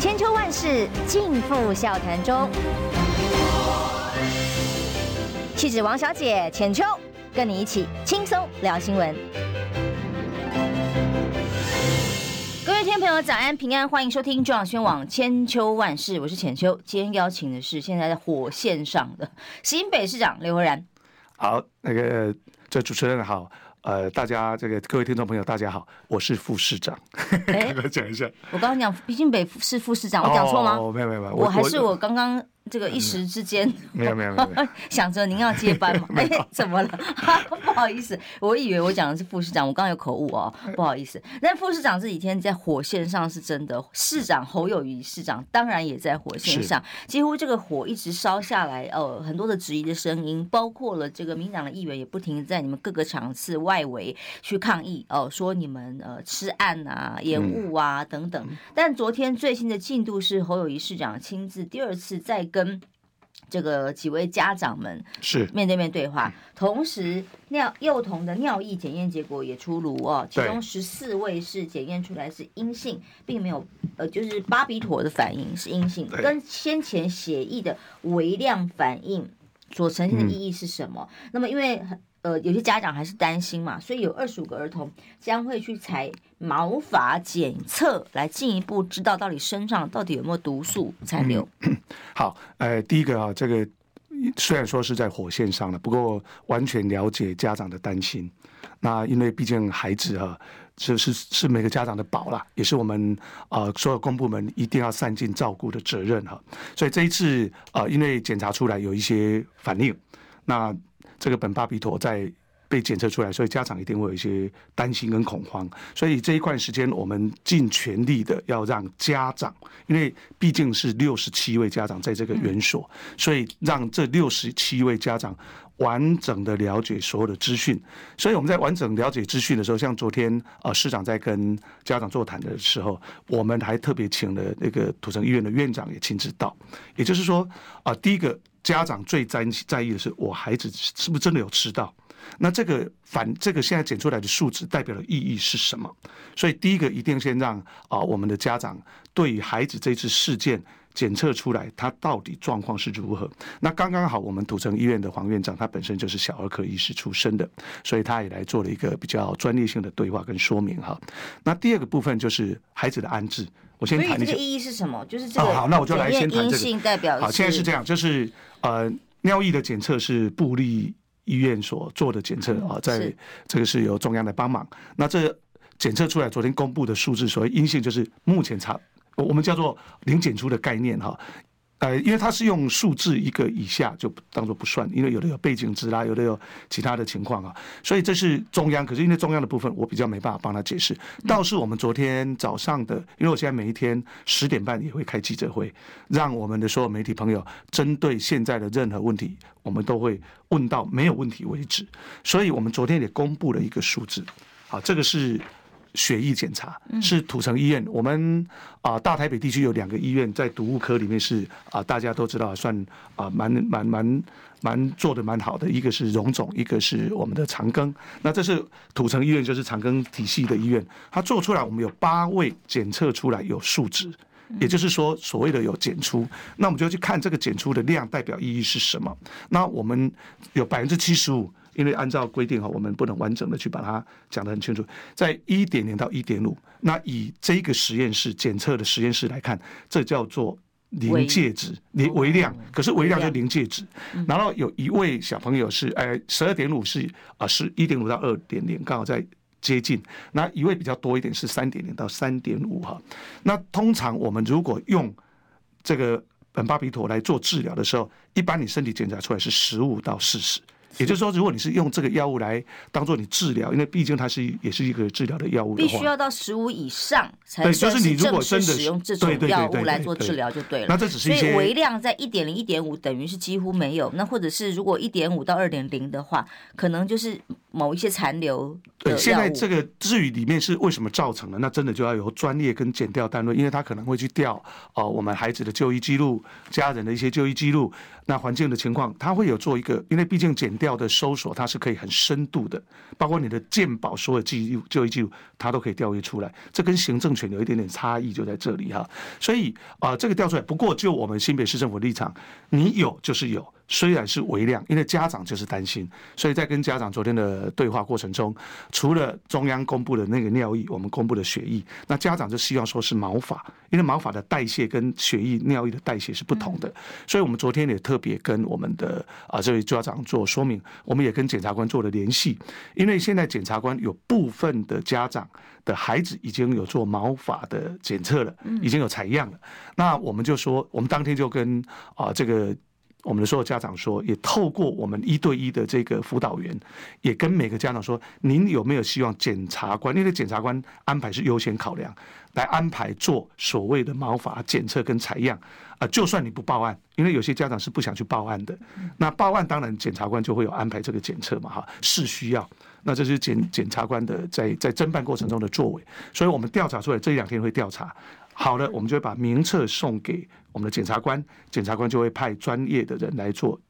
千秋万世尽付笑谈中。气质王小姐浅秋，跟你一起轻松聊新闻。各位听众朋友，早安平安，欢迎收听中广宣网千秋万世，我是浅秋。今天邀请的是现在在火线上的新北市长刘和然。好，那个这主持人好。呃，大家这个各位听众朋友，大家好，我是副市长。哎，讲一下，我刚刚讲毕竟北是副市长，我讲错吗？哦，没有没有没有，我还是我刚刚。这个一时之间，没有没有没有，想着您要接班嘛？哎，怎么了？不好意思，我以为我讲的是副市长，我刚刚有口误哦，不好意思。但副市长这几天在火线上是真的，市长侯友谊市长当然也在火线上，几乎这个火一直烧下来，呃，很多的质疑的声音，包括了这个民党的议员也不停在你们各个场次外围去抗议，哦，说你们呃吃案啊、延误啊等等。但昨天最新的进度是侯友谊市长亲自第二次再跟。跟这个几位家长们是。面对面对话，同时尿幼童的尿液检验结果也出炉哦，其中十四位是检验出来是阴性，并没有呃就是巴比妥的反应是阴性，跟先前血液的微量反应所呈现的意义是什么？那么因为呃有些家长还是担心嘛，所以有二十五个儿童将会去采毛发检测来进一步知道到底身上到底有没有毒素残留。好，呃，第一个啊，这个虽然说是在火线上了，不过完全了解家长的担心。那因为毕竟孩子啊，是是是每个家长的宝啦，也是我们、呃、所有公部门一定要善尽照顾的责任哈。所以这一次啊、呃，因为检查出来有一些反应，那这个苯巴比妥在。被检测出来，所以家长一定会有一些担心跟恐慌。所以这一块时间，我们尽全力的要让家长，因为毕竟是六十七位家长在这个园所，所以让这六十七位家长完整的了解所有的资讯。所以我们在完整了解资讯的时候，像昨天啊，市长在跟家长座谈的时候，我们还特别请了那个土城医院的院长也亲自到。也就是说啊，第一个家长最在在意的是，我孩子是不是真的有吃到。那这个反这个现在检出来的数值代表的意义是什么？所以第一个一定先让啊我们的家长对于孩子这次事件检测出来，他到底状况是如何。那刚刚好，我们土城医院的黄院长他本身就是小儿科医师出身的，所以他也来做了一个比较专业性的对话跟说明哈。那第二个部分就是孩子的安置，我先谈一下。这个意义是什么？就是这个好，那我就来先谈这个。代表好，现在是这样，就是呃尿液的检测是布利。医院所做的检测啊，在这个是由中央来帮忙。那这检测出来，昨天公布的数字，所谓阴性，就是目前查我们叫做零检出的概念哈。呃，因为它是用数字一个以下就当做不算，因为有的有背景值啦，有的有其他的情况啊，所以这是中央。可是因为中央的部分，我比较没办法帮他解释。倒是我们昨天早上的，因为我现在每一天十点半也会开记者会，让我们的所有媒体朋友针对现在的任何问题，我们都会问到没有问题为止。所以我们昨天也公布了一个数字，好，这个是。血液检查是土城医院，我们啊大台北地区有两个医院在毒物科里面是啊大家都知道算啊蛮蛮蛮蛮做的蛮好的，一个是荣总，一个是我们的长庚。那这是土城医院，就是长庚体系的医院，它做出来我们有八位检测出来有数值，也就是说所谓的有检出，那我们就去看这个检出的量代表意义是什么。那我们有百分之七十五。因为按照规定哈，我们不能完整的去把它讲得很清楚。在一点零到一点五，那以这个实验室检测的实验室来看，这叫做临界值，零微量。可是微量就临界值。然后有一位小朋友是，呃，十二点五是啊，是一点五到二点零，刚好在接近。那一位比较多一点是三点零到三点五哈。那通常我们如果用这个苯巴比妥来做治疗的时候，一般你身体检查出来是十五到四十。也就是说，如果你是用这个药物来当做你治疗，因为毕竟它是也是一个治疗的药物的，必须要到十五以上才算是正式使用这种药物来做治疗就对了。那这只是一些，所以微量在一点零、一点五等于是几乎没有。那或者是如果一点五到二点零的话，可能就是某一些残留。对，现在这个至于里面是为什么造成的，那真的就要由专业跟检调单位，因为他可能会去调哦、呃，我们孩子的就医记录、家人的一些就医记录、那环境的情况，他会有做一个，因为毕竟检。调的搜索，它是可以很深度的，包括你的鉴宝所有记录、就医记录，它都可以调阅出来。这跟行政权有一点点差异，就在这里哈。所以啊、呃，这个调出来，不过就我们新北市政府立场，你有就是有。虽然是微量，因为家长就是担心，所以在跟家长昨天的对话过程中，除了中央公布的那个尿液，我们公布的血液，那家长就希望说是毛发，因为毛发的代谢跟血液、尿液的代谢是不同的，所以我们昨天也特别跟我们的啊这位家长做说明，我们也跟检察官做了联系，因为现在检察官有部分的家长的孩子已经有做毛发的检测了，已经有采样了，那我们就说，我们当天就跟啊这个。我们的所有家长说，也透过我们一对一的这个辅导员，也跟每个家长说，您有没有希望检察官？因为检察官安排是优先考量，来安排做所谓的毛发检测跟采样啊。就算你不报案，因为有些家长是不想去报案的，那报案当然检察官就会有安排这个检测嘛，哈，是需要。那这是检检察官的在在侦办过程中的作为，所以我们调查出来这两天会调查。好了，我们就会把名册送给我们的检察官，检察官就会派专业的人来做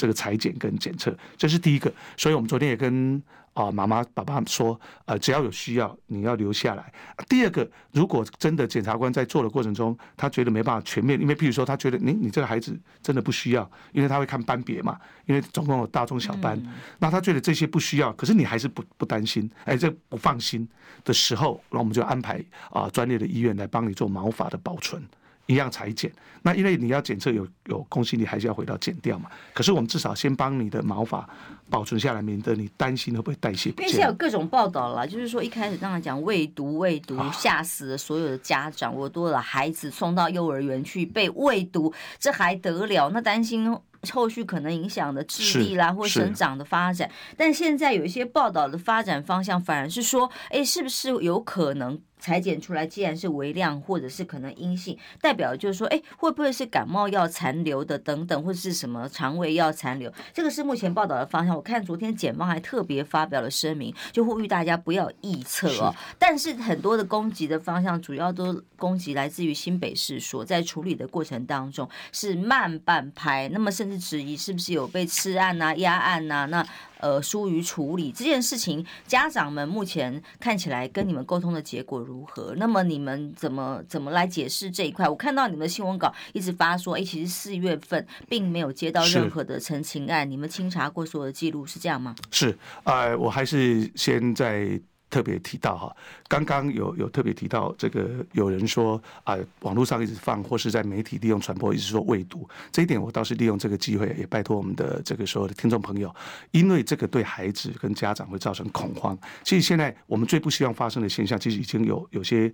这个裁剪跟检测，这是第一个。所以我们昨天也跟。啊，妈妈、爸爸说，呃，只要有需要，你要留下来。第二个，如果真的检察官在做的过程中，他觉得没办法全面，因为譬如说，他觉得你你这个孩子真的不需要，因为他会看班别嘛，因为总共有大中小班，那他觉得这些不需要，可是你还是不不担心，哎，这不放心的时候，那我们就安排啊专业的医院来帮你做毛发的保存。一样裁剪，那因为你要检测有有空隙，你，还是要回到剪掉嘛。可是我们至少先帮你的毛发保存下来，免得你担心会不会代谢不。因为现在有各种报道了，就是说一开始刚才讲喂毒喂毒吓死了所有的家长，我多了孩子送到幼儿园去被喂毒，这还得了？那担心后续可能影响的智力啦或生长的发展。但现在有一些报道的发展方向，反而是说，哎，是不是有可能？采检出来，既然是微量，或者是可能阴性，代表就是说，哎，会不会是感冒药残留的等等，或者是什么肠胃药残留？这个是目前报道的方向。我看昨天检方还特别发表了声明，就呼吁大家不要臆测哦。但是很多的攻击的方向，主要都攻击来自于新北市，所在处理的过程当中是慢半拍，那么甚至质疑是不是有被吃案呐、啊、压案呐、啊？那。呃，疏于处理这件事情，家长们目前看起来跟你们沟通的结果如何？那么你们怎么怎么来解释这一块？我看到你们的新闻稿一直发说，哎，其实四月份并没有接到任何的陈情案，你们清查过所有的记录是这样吗？是，呃，我还是先在。特别提到哈，刚刚有有特别提到这个，有人说啊，网络上一直放，或是在媒体利用传播，一直说喂毒，这一点我倒是利用这个机会，也拜托我们的这个所有的听众朋友，因为这个对孩子跟家长会造成恐慌。其实现在我们最不希望发生的现象，其实已经有有些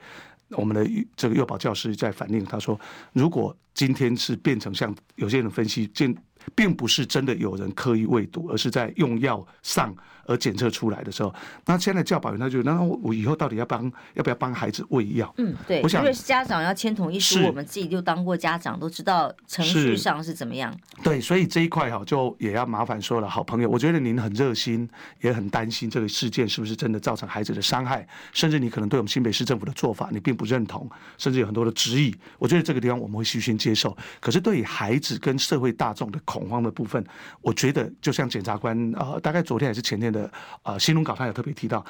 我们的这个幼保教师在反映，他说，如果今天是变成像有些人分析，见并不是真的有人刻意喂毒，而是在用药上。而检测出来的时候，那现在教保员他就，那我以后到底要帮要不要帮孩子喂药？嗯，对，我想因为家长要签同意书，我们自己就当过家长，都知道程序上是怎么样。对，所以这一块哈，就也要麻烦说了，好朋友，我觉得您很热心，也很担心这个事件是不是真的造成孩子的伤害，甚至你可能对我们新北市政府的做法你并不认同，甚至有很多的质疑。我觉得这个地方我们会虚心接受。可是对于孩子跟社会大众的恐慌的部分，我觉得就像检察官呃，大概昨天还是前天的。的啊，新闻稿他有特别提到，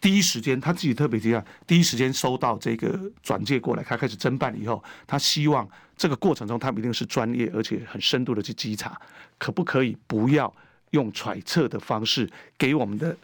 第一时间他自己特别提到，第一时间收到这个转介过来，他开始侦办以后，他希望这个过程中他们一定是专业而且很深度的去稽查，可不可以不要用揣测的方式给我们的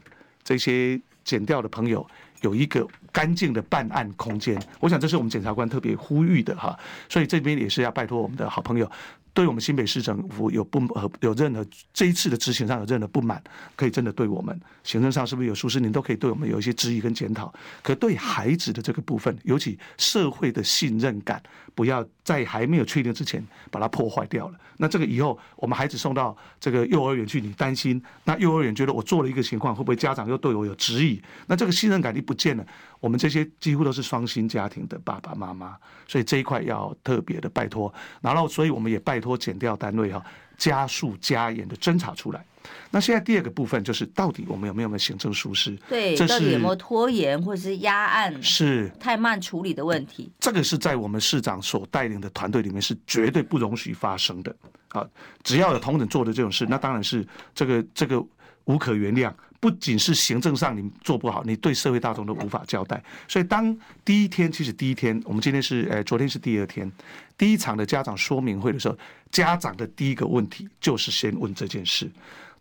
这些检调的朋友有一个干净的办案空间？我想这是我们检察官特别呼吁的哈，所以这边也是要拜托我们的好朋友。对我们新北市政府有不和有任何这一次的执行上有任何不满，可以真的对我们行政上是不是有疏失，您都可以对我们有一些质疑跟检讨。可对孩子的这个部分，尤其社会的信任感，不要在还没有确定之前把它破坏掉了。那这个以后我们孩子送到这个幼儿园去，你担心那幼儿园觉得我做了一个情况，会不会家长又对我有质疑？那这个信任感一不见了。我们这些几乎都是双薪家庭的爸爸妈妈，所以这一块要特别的拜托。然后，所以我们也拜托。托减掉单位哈，加速加严的侦查出来。那现在第二个部分就是，到底我们有没有行政疏失？对，这是到底有没有拖延或者是压案？是太慢处理的问题。这个是在我们市长所带领的团队里面是绝对不容许发生的。啊，只要有同仁做的这种事，那当然是这个这个无可原谅。不仅是行政上你做不好，你对社会大众都无法交代。所以当第一天，其实第一天，我们今天是呃，昨天是第二天，第一场的家长说明会的时候，家长的第一个问题就是先问这件事。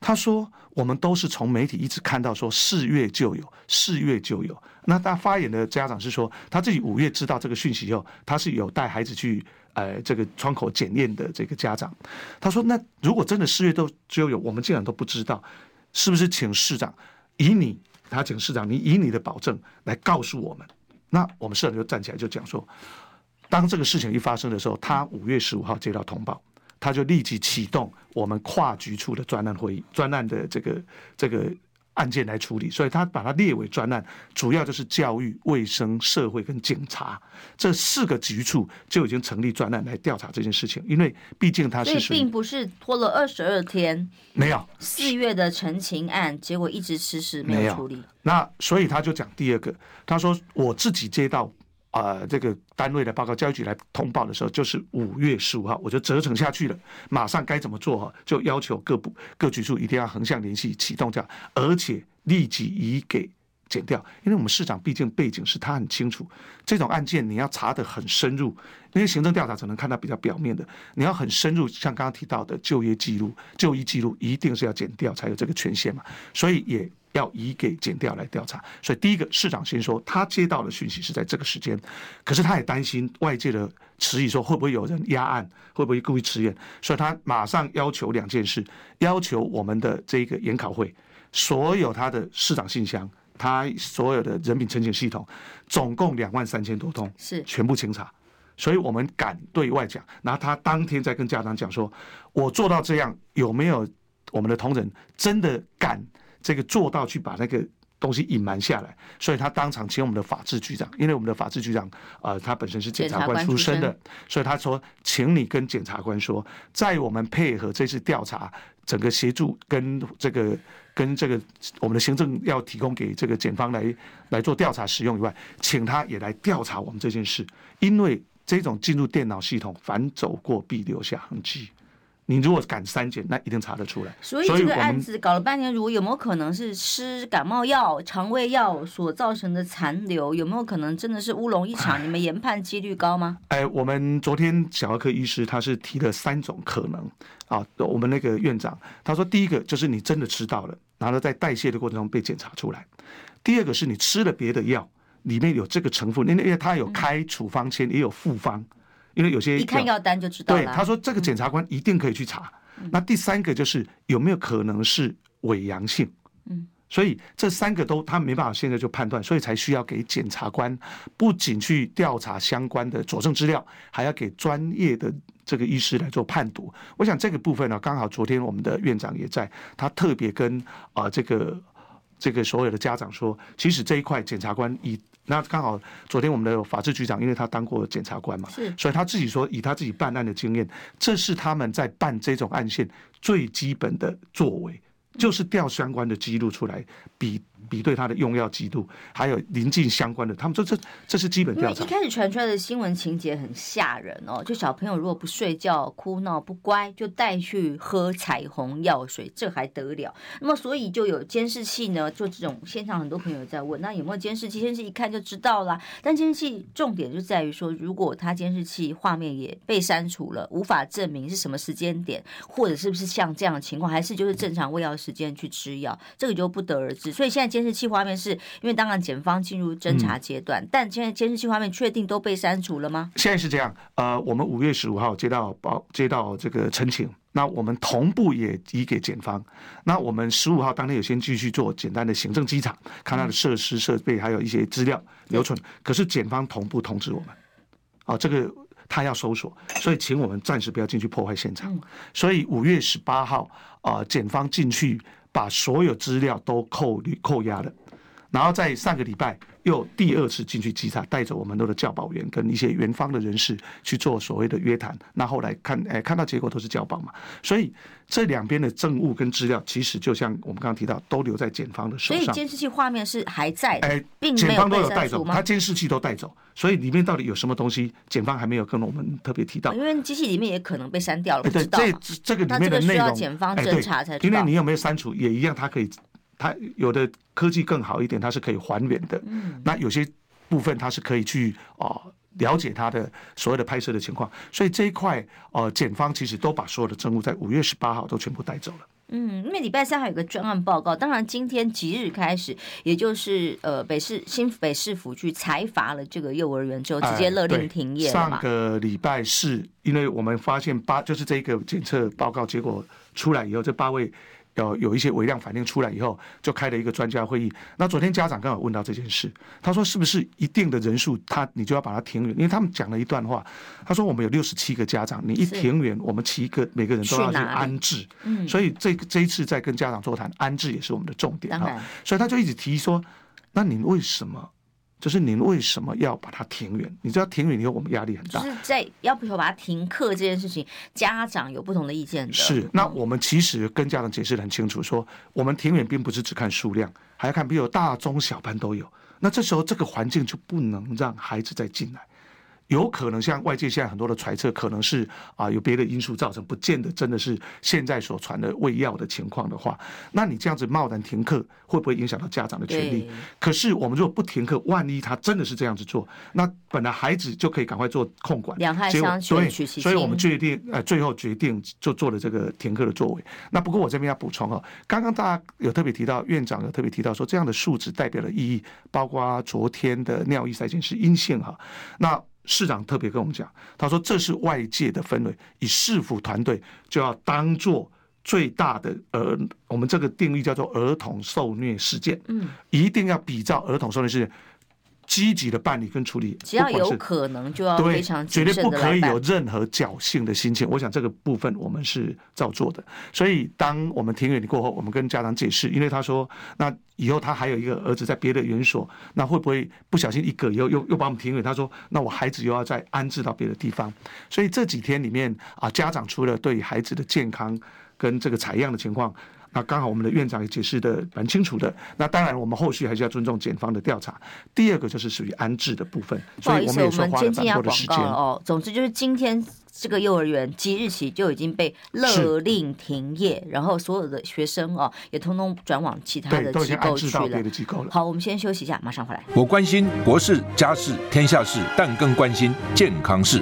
他说：“我们都是从媒体一直看到说四月就有，四月就有。那他发言的家长是说，他自己五月知道这个讯息以后，他是有带孩子去呃这个窗口检验的这个家长。他说：那如果真的四月都就有，我们竟然都不知道。”是不是请市长以你，他请市长，你以你的保证来告诉我们？那我们市长就站起来就讲说，当这个事情一发生的时候，他五月十五号接到通报，他就立即启动我们跨局处的专案会议，专案的这个这个。案件来处理，所以他把它列为专案，主要就是教育、卫生、社会跟警察这四个局处就已经成立专案来调查这件事情。因为毕竟他是所以并不是拖了二十二天，没有四月的陈情案，结果一直迟迟没有处理。那所以他就讲第二个，他说我自己接到。啊、呃，这个单位的报告，教育局来通报的时候，就是五月十五号，我就折成下去了，马上该怎么做哈，就要求各部各局处一定要横向联系，启动这样，而且立即移给减掉，因为我们市长毕竟背景是他很清楚，这种案件你要查得很深入，因为行政调查只能看到比较表面的，你要很深入，像刚刚提到的就业记录、就医记录，一定是要减掉才有这个权限嘛，所以也。要移给检调来调查，所以第一个市长先说他接到的讯息是在这个时间，可是他也担心外界的迟疑，说会不会有人压案，会不会故意迟延，所以他马上要求两件事，要求我们的这个研考会所有他的市长信箱，他所有的人品陈情系统，总共两万三千多通，是。全部清查，所以我们敢对外讲，然后他当天再跟家长讲说，我做到这样，有没有我们的同仁真的敢？这个做到去把那个东西隐瞒下来，所以他当场请我们的法制局长，因为我们的法制局长呃，他本身是检察官出身的，所以他说，请你跟检察官说，在我们配合这次调查，整个协助跟这个跟这个我们的行政要提供给这个检方来来做调查使用以外，请他也来调查我们这件事，因为这种进入电脑系统，反走过必留下痕迹。你如果敢删减，那一定查得出来。所以这个案子搞了半年，如果有没有可能是吃感冒药、肠胃药所造成的残留？有没有可能真的是乌龙一场？你们研判几率高吗？哎，我们昨天小儿科医师他是提了三种可能啊。我们那个院长他说，第一个就是你真的吃到了，然后在代谢的过程中被检查出来；第二个是你吃了别的药，里面有这个成分，因为因为他有开处方签，也有复方。因为有些一看药单就知道了。对，他说这个检察官一定可以去查。嗯、那第三个就是有没有可能是伪阳性？嗯，所以这三个都他没办法现在就判断，所以才需要给检察官不仅去调查相关的佐证资料，还要给专业的这个医师来做判读。我想这个部分呢，刚好昨天我们的院长也在，他特别跟啊、呃、这个这个所有的家长说，其实这一块检察官以。那刚好昨天我们的法制局长，因为他当过检察官嘛，是，所以他自己说，以他自己办案的经验，这是他们在办这种案件最基本的作为，就是调相关的记录出来比。比对他的用药记录，还有临近相关的，他们说这这是基本调查。一开始传出来的新闻情节很吓人哦，就小朋友如果不睡觉、哭闹不乖，就带去喝彩虹药水，这还得了？那么所以就有监视器呢，就这种现场很多朋友在问，那有没有监视器？监视器一看就知道啦。但监视器重点就在于说，如果他监视器画面也被删除了，无法证明是什么时间点，或者是不是像这样的情况，还是就是正常喂药时间去吃药，这个就不得而知。所以现在。监视器画面是因为当然检方进入侦查阶段，嗯、但现在监视器画面确定都被删除了吗？现在是这样，呃，我们五月十五号接到报，接到这个陈情，那我们同步也移给检方。那我们十五号当天有先继续做简单的行政稽查，看他的设施设备，还有一些资料留存。可是检方同步通知我们，啊，这个他要搜索，所以请我们暂时不要进去破坏现场。所以五月十八号啊，检方进去。把所有资料都扣扣押了，然后在上个礼拜又第二次进去稽查，带着我们的教保员跟一些元方的人士去做所谓的约谈。那后来看，哎，看到结果都是教保嘛。所以这两边的证物跟资料，其实就像我们刚刚提到，都留在检方的手上。所以监视器画面是还在的，哎，检方都有带走，他监视器都带走。所以里面到底有什么东西，检方还没有跟我们特别提到。因为机器里面也可能被删掉了，不知道。这这个里面的内容，检方侦查才知道。因为你有没有删除也一样，它可以。它有的科技更好一点，它是可以还原的。嗯，那有些部分它是可以去啊了解他的所有的拍摄的情况，所以这一块呃，检方其实都把所有的证物在五月十八号都全部带走了。嗯，因为礼拜三还有个专案报告，当然今天即日开始，也就是呃北市新北市府去裁罚了这个幼儿园之后，直接勒令停业。上个礼拜四，因为我们发现八就是这个检测报告结果出来以后，这八位。要有一些微量反应出来以后，就开了一个专家会议。那昨天家长刚好问到这件事，他说是不是一定的人数，他你就要把它停园？因为他们讲了一段话，他说我们有六十七个家长，你一停园，我们七个每个人都要去安置。嗯，所以这这一次在跟家长座谈，安置也是我们的重点哈。所以他就一直提说，那你为什么？就是您为什么要把它停远？你知道停远以后我们压力很大。就是在要不要把它停课这件事情，家长有不同的意见的。是，那我们其实跟家长解释得很清楚，说我们停远并不是只看数量，还要看比如大中小班都有。那这时候这个环境就不能让孩子再进来。有可能像外界现在很多的揣测，可能是啊有别的因素造成，不见得真的是现在所传的喂药的情况的话，那你这样子贸然停课，会不会影响到家长的权利？可是我们如果不停课，万一他真的是这样子做，那本来孩子就可以赶快做控管，两害相权取其轻。所以我们决定呃最后决定就做了这个停课的作为。那不过我这边要补充哦，刚刚大家有特别提到，院长有特别提到说，这样的数值代表的意义，包括昨天的尿液筛检是阴性哈，那。市长特别跟我们讲，他说这是外界的氛围，以市府团队就要当做最大的儿，我们这个定义叫做儿童受虐事件，嗯，一定要比照儿童受虐事件。积极的办理跟处理，只要有可能就要非常绝对不可以有任何侥幸的心情。我想这个部分我们是照做的。所以当我们停园过后，我们跟家长解释，因为他说，那以后他还有一个儿子在别的园所，那会不会不小心一个又又又把我们停园？他说，那我孩子又要再安置到别的地方。所以这几天里面啊，家长除了对孩子的健康跟这个采样的情况。那刚好我们的院长也解释的蛮清楚的。那当然，我们后续还是要尊重检方的调查。第二个就是属于安置的部分，所以我们也说花了蛮多的时间哦。总之就是今天这个幼儿园即日起就已经被勒令停业，然后所有的学生哦也通通转往其他的机构去了。好，我们先休息一下，马上回来。我关心国事、家事、天下事，但更关心健康事。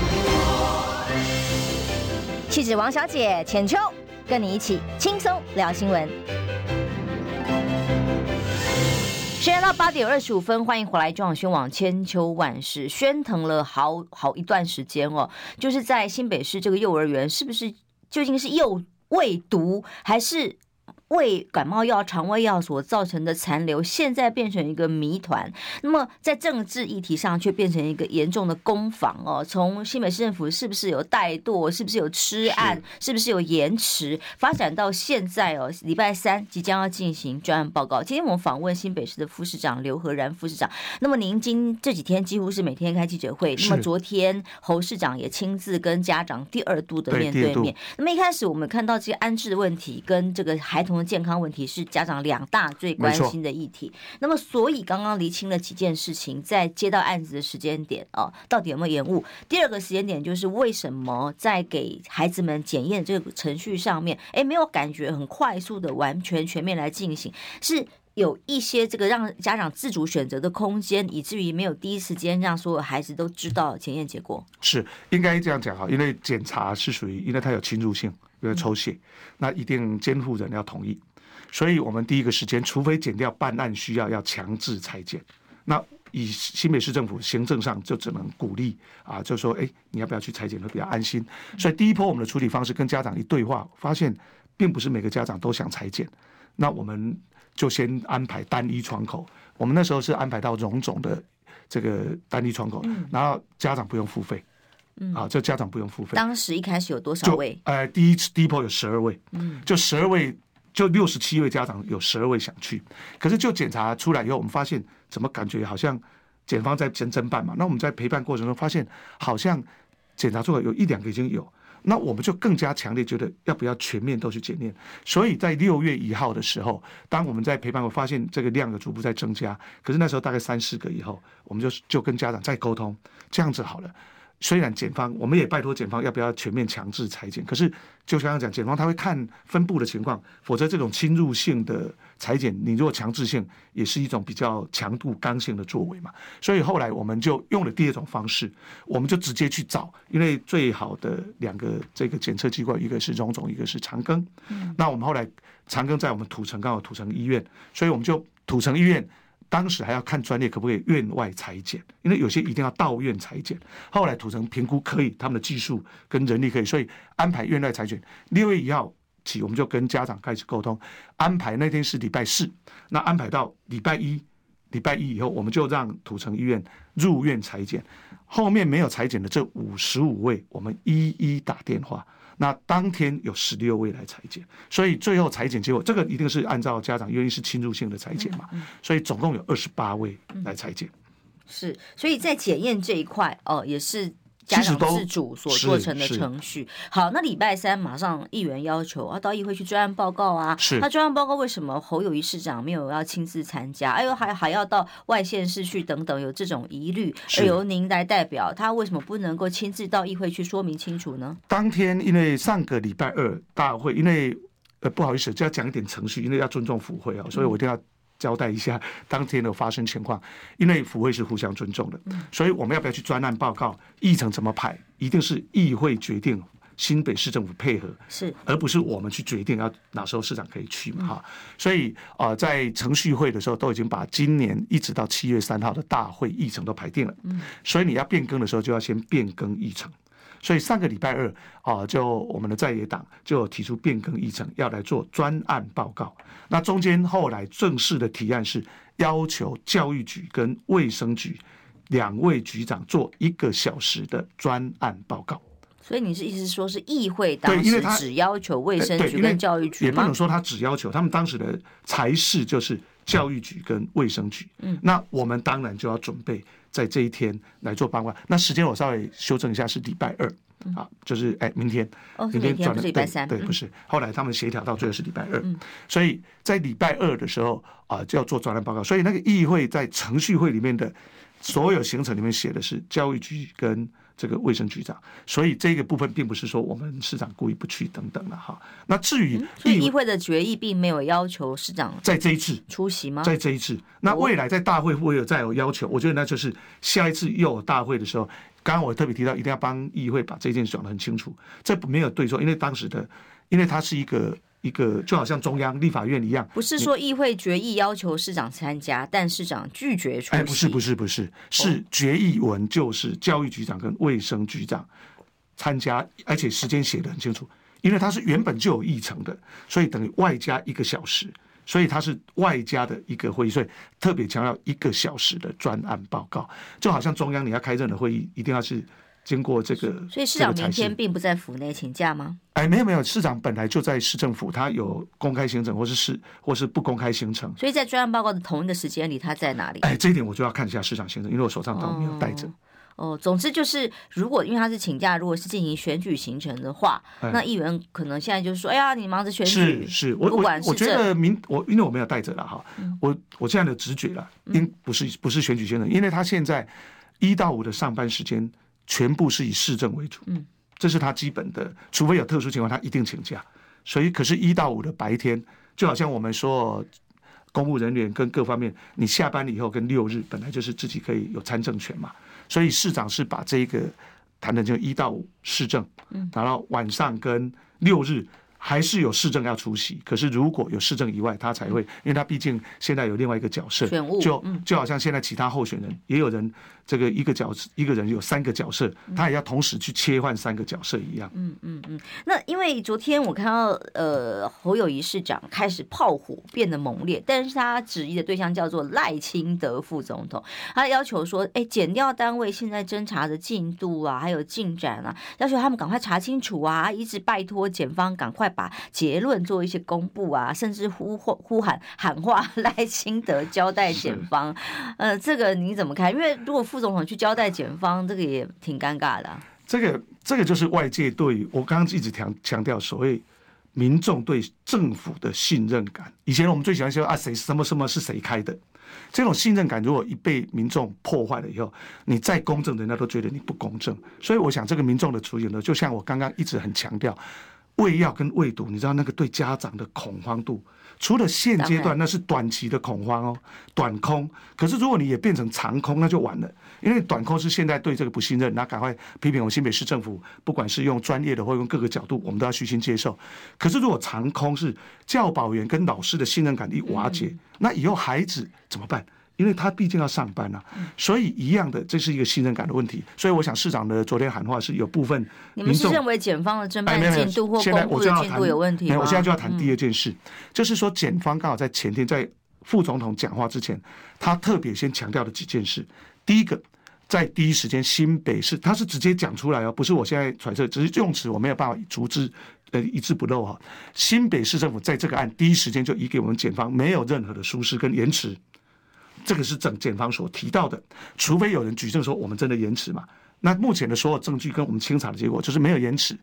气质王小姐浅秋，跟你一起轻松聊新闻。时间到八点二十五分，欢迎回来，中广宣网千秋万世喧腾了好好一段时间哦，就是在新北市这个幼儿园，是不是究竟是幼未读还是？为感冒药、肠胃药所造成的残留，现在变成一个谜团。那么在政治议题上，却变成一个严重的攻防哦。从新北市政府是不是有怠惰，是不是有吃案，是不是有延迟，发展到现在哦，礼拜三即将要进行专案报告。今天我们访问新北市的副市长刘和然副市长。那么您今这几天几乎是每天开记者会。那么昨天侯市长也亲自跟家长第二度的面对面。那么一开始我们看到这些安置的问题跟这个孩童。健康问题是家长两大最关心的议题。那么，所以刚刚厘清了几件事情，在接到案子的时间点哦，到底有没有延误？第二个时间点就是为什么在给孩子们检验这个程序上面，哎，没有感觉很快速的完全全面来进行，是有一些这个让家长自主选择的空间，以至于没有第一时间让所有孩子都知道检验结果。是应该这样讲哈，因为检查是属于，因为它有侵入性。因为抽血，那一定监护人要同意，所以我们第一个时间，除非减掉办案需要，要强制裁剪。那以新北市政府行政上就只能鼓励啊，就说哎，你要不要去裁剪会比较安心。所以第一波我们的处理方式跟家长一对话，发现并不是每个家长都想裁剪，那我们就先安排单一窗口。我们那时候是安排到荣总的这个单一窗口，然后家长不用付费。嗯，啊，这家长不用付费。当时一开始有多少位？呃，第一次第一波有十二位，嗯，就十二位，就六十七位家长有十二位想去，可是就检查出来以后，我们发现怎么感觉好像检方在先侦办嘛？那我们在陪伴过程中发现，好像检查出来有一两个已经有，那我们就更加强烈觉得要不要全面都去检验？所以在六月一号的时候，当我们在陪伴，我发现这个量的逐步在增加，可是那时候大概三四个以后，我们就就跟家长再沟通，这样子好了。虽然检方，我们也拜托检方要不要全面强制裁检，可是就像刚刚讲，检方他会看分布的情况，否则这种侵入性的裁检，你如果强制性，也是一种比较强度刚性的作为嘛。所以后来我们就用了第二种方式，我们就直接去找，因为最好的两个这个检测机构，一个是荣总，一个是长庚。那我们后来长庚在我们土城刚好土城医院，所以我们就土城医院。当时还要看专业可不可以院外裁剪，因为有些一定要到院裁剪。后来土城评估可以，他们的技术跟人力可以，所以安排院外裁剪。六月一号起，我们就跟家长开始沟通，安排那天是礼拜四，那安排到礼拜一，礼拜一以后，我们就让土城医院入院裁剪。后面没有裁剪的这五十五位，我们一一打电话。那当天有十六位来裁剪，所以最后裁剪结果，这个一定是按照家长因为是侵入性的裁剪嘛，所以总共有二十八位来裁剪。是，所以在检验这一块哦，也是。家长自主所做成的程序。好，那礼拜三马上议员要求啊，到议会去专案报告啊。是。那专案报告为什么侯友谊市长没有要亲自参加？哎呦，还还要到外县市去等等，有这种疑虑，而由您来代表，他为什么不能够亲自到议会去说明清楚呢？当天因为上个礼拜二大会，因为呃不好意思，就要讲一点程序，因为要尊重府会啊，所以我一定要。交代一下当天的发生情况，因为府会是互相尊重的，所以我们要不要去专案报告？议程怎么排？一定是议会决定，新北市政府配合，是，而不是我们去决定要哪时候市长可以去嘛？哈，所以啊，在程序会的时候都已经把今年一直到七月三号的大会议程都排定了，所以你要变更的时候就要先变更议程。所以上个礼拜二啊，就我们的在野党就提出变更议程，要来做专案报告。那中间后来正式的提案是要求教育局跟卫生局两位局长做一个小时的专案报告。所以你是意思说是议会当时只要求卫生局跟教育局？也不能说他只要求，他们当时的才是就是教育局跟卫生局。嗯，那我们当然就要准备。在这一天来做八卦，那时间我稍微修正一下，是礼拜二，啊，就是哎，明天，明天转了礼拜三，对，不是，后来他们协调到最后是礼拜二，所以在礼拜二的时候啊，就要做专栏报告，所以那个议会在程序会里面的所有行程里面写的是教育局跟。这个卫生局长，所以这个部分并不是说我们市长故意不去等等了哈。那至于议、嗯、所以议会的决议并没有要求市长在这一次出席吗？在这一次，那未来在大会会有再有要求，我觉得那就是下一次又有大会的时候，刚刚我特别提到一定要帮议会把这件事讲得很清楚，这没有对错，因为当时的，因为它是一个。一个就好像中央立法院一样，不是说议会决议要求市长参加，但市长拒绝出席。哎，不是不是不是，是决议文就是教育局长跟卫生局长参加，而且时间写得很清楚，因为他是原本就有议程的，所以等于外加一个小时，所以他是外加的一个会议，所以特别强调一个小时的专案报告，就好像中央你要开任何会议，一定要是。经过这个，所以市长明天并不在府内请假吗？哎，没有没有，市长本来就在市政府，他有公开行程，或是是或是不公开行程。所以在专案报告的同一个时间里，他在哪里？哎，这一点我就要看一下市长行程，因为我手上都没有带着。哦，总之就是，如果因为他是请假，如果是进行选举行程的话，哎、那议员可能现在就是说，哎呀，你忙着选举，是是，我我我觉得明我因为我没有带着了哈，嗯、我我现在的直觉了，因不是不是选举行程，因为他现在一到五的上班时间。全部是以市政为主，嗯，这是他基本的，除非有特殊情况，他一定请假。所以，可是，一到五的白天，就好像我们说，公务人员跟各方面，你下班以后跟六日本来就是自己可以有参政权嘛。所以，市长是把这个谈的就一到五市政，嗯，然后晚上跟六日还是有市政要出席，可是如果有市政以外，他才会，因为他毕竟现在有另外一个角色，就就好像现在其他候选人也有人这个一个角色一个人有三个角色，他也要同时去切换三个角色一样。嗯嗯嗯。那因为昨天我看到呃侯友谊市长开始炮火变得猛烈，但是他质疑的对象叫做赖清德副总统，他要求说，哎，减掉单位现在侦查的进度啊，还有进展啊，要求他们赶快查清楚啊，一直拜托检方赶快。把结论做一些公布啊，甚至呼呼呼喊喊话赖清德交代检方，呃，这个你怎么看？因为如果副总统去交代检方，这个也挺尴尬的。这个这个就是外界对我刚刚一直强强调所谓民众对政府的信任感。以前我们最喜欢说啊，谁什么什么是谁开的？这种信任感如果一被民众破坏了以后，你再公正，人家都觉得你不公正。所以我想，这个民众的处境呢，就像我刚刚一直很强调。喂药跟喂毒，你知道那个对家长的恐慌度，除了现阶段那是短期的恐慌哦，短空。可是如果你也变成长空，那就完了。因为短空是现在对这个不信任，那赶快批评我们新北市政府，不管是用专业的或用各个角度，我们都要虚心接受。可是如果长空是教保员跟老师的信任感一瓦解，那以后孩子怎么办？因为他毕竟要上班啊，所以一样的，这是一个信任感的问题。所以我想市长的昨天喊话是有部分，你们是认为检方的侦办进度或公布的进度有问题我现在就要谈第二件事，就是说检方刚好在前天在副总统讲话之前，他特别先强调了几件事。第一个，在第一时间新北市他是直接讲出来哦，不是我现在揣测，只是用词我没有办法逐字呃一字不漏哈。新北市政府在这个案第一时间就移给我们检方，没有任何的疏失跟延迟。这个是整检方所提到的，除非有人举证说我们真的延迟嘛？那目前的所有证据跟我们清查的结果就是没有延迟。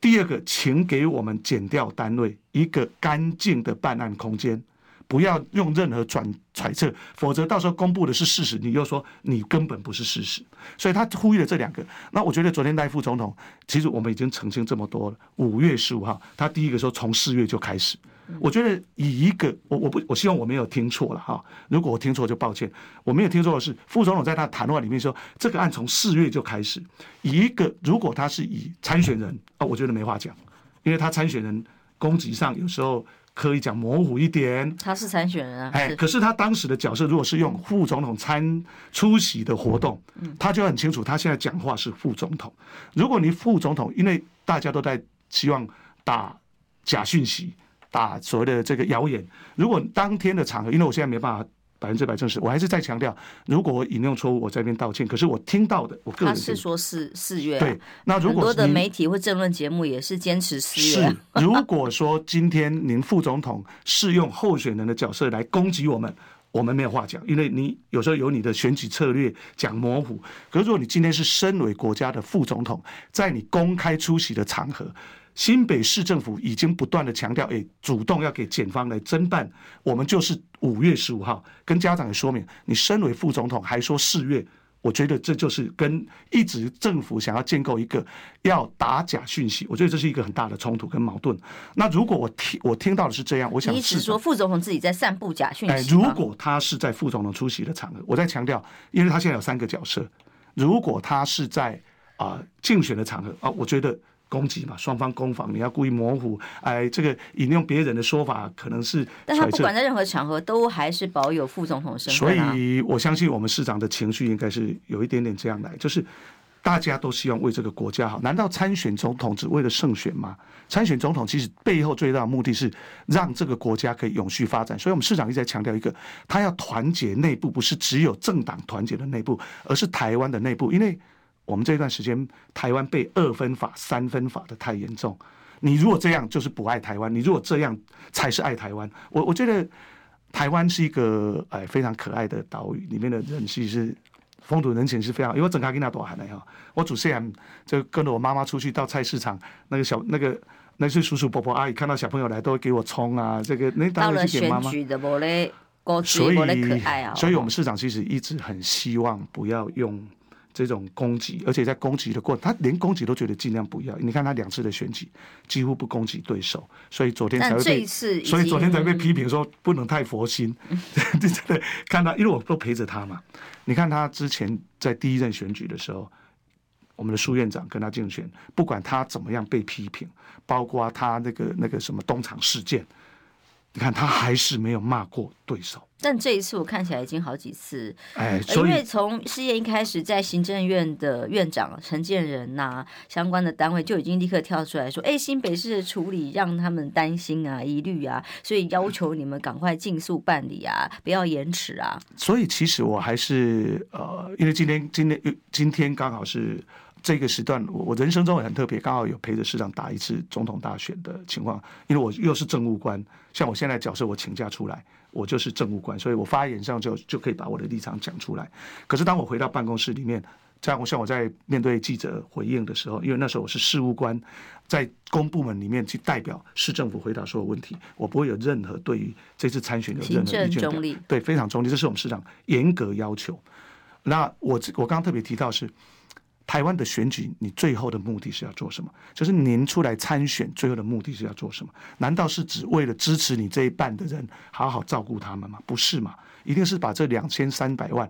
第二个，请给我们检调单位一个干净的办案空间，不要用任何转揣测，否则到时候公布的是事实，你又说你根本不是事实。所以他呼吁了这两个。那我觉得昨天赖副总统，其实我们已经澄清这么多了。五月十五号，他第一个说从四月就开始。我觉得以一个我我不我希望我没有听错了哈，如果我听错就抱歉。我没有听错的是副总统在他谈话里面说，这个案从四月就开始。以一个如果他是以参选人啊，我觉得没话讲，因为他参选人攻击上有时候可以讲模糊一点。他是参选人啊，哎，可是他当时的角色如果是用副总统参出席的活动，他就很清楚，他现在讲话是副总统。如果你副总统，因为大家都在希望打假讯息。打所谓的这个谣言，如果当天的场合，因为我现在没办法百分之百证实，我还是再强调，如果我引用错误，我在这边道歉。可是我听到的，我个人他是说四四月、啊，对，那如果很多的媒体或政论节目也是坚持四月、啊。是，如果说今天您副总统是用候选人的角色来攻击我们，我们没有话讲，因为你有时候有你的选举策略讲模糊。可是如果你今天是身为国家的副总统，在你公开出席的场合。新北市政府已经不断的强调，哎，主动要给检方来侦办。我们就是五月十五号跟家长也说明，你身为副总统还说四月，我觉得这就是跟一直政府想要建构一个要打假讯息，我觉得这是一个很大的冲突跟矛盾。那如果我听我听到的是这样，我想你只说副总统自己在散布假讯息？哎，如果他是在副总统出席的场合，我在强调，因为他现在有三个角色，如果他是在啊竞选的场合啊，我觉得。攻击嘛，双方攻防，你要故意模糊，哎，这个引用别人的说法，可能是。但他不管在任何场合，都还是保有副总统身份啊。所以我相信我们市长的情绪应该是有一点点这样来，就是大家都希望为这个国家好。难道参选总统只为了胜选吗？参选总统其实背后最大的目的是让这个国家可以永续发展。所以我们市长一直在强调一个，他要团结内部，不是只有政党团结的内部，而是台湾的内部，因为。我们这段时间，台湾被二分法、三分法的太严重。你如果这样，就是不爱台湾；你如果这样，才是爱台湾。我我觉得台湾是一个哎非常可爱的岛屿，里面的人其实风土人情是非常。因为我整个跟他多寒的哈，我主持人就跟着我妈妈出去到菜市场，那个小那个那些叔叔伯伯阿姨看到小朋友来，都会给我葱啊，这个那当然是给妈妈。所以，所以我们市长其实一直很希望不要用。这种攻击，而且在攻击的过程，他连攻击都觉得尽量不要。你看他两次的选举几乎不攻击对手，所以昨天才会被，所以昨天才被批评说不能太佛心。真的看他，因为我都陪着他嘛。你看他之前在第一任选举的时候，我们的苏院长跟他竞选，不管他怎么样被批评，包括他那个那个什么东厂事件，你看他还是没有骂过对手。但这一次我看起来已经好几次，哎，因为从事业一开始，在行政院的院长陈建仁呐、啊，相关的单位就已经立刻跳出来说，哎，新北市的处理让他们担心啊、疑虑啊，所以要求你们赶快尽速办理啊，不要延迟啊。所以其实我还是呃，因为今天今天今天刚好是这个时段，我我人生中也很特别，刚好有陪着市长打一次总统大选的情况，因为我又是政务官，像我现在角色，我请假出来。我就是政务官，所以我发言上就就可以把我的立场讲出来。可是当我回到办公室里面，这样我像我在面对记者回应的时候，因为那时候我是事务官，在公部门里面去代表市政府回答所有问题，我不会有任何对于这次参选有任何意见。中立，对，非常中立，这是我们市长严格要求。那我我刚刚特别提到是。台湾的选举，你最后的目的是要做什么？就是您出来参选，最后的目的是要做什么？难道是只为了支持你这一半的人，好好照顾他们吗？不是嘛？一定是把这两千三百万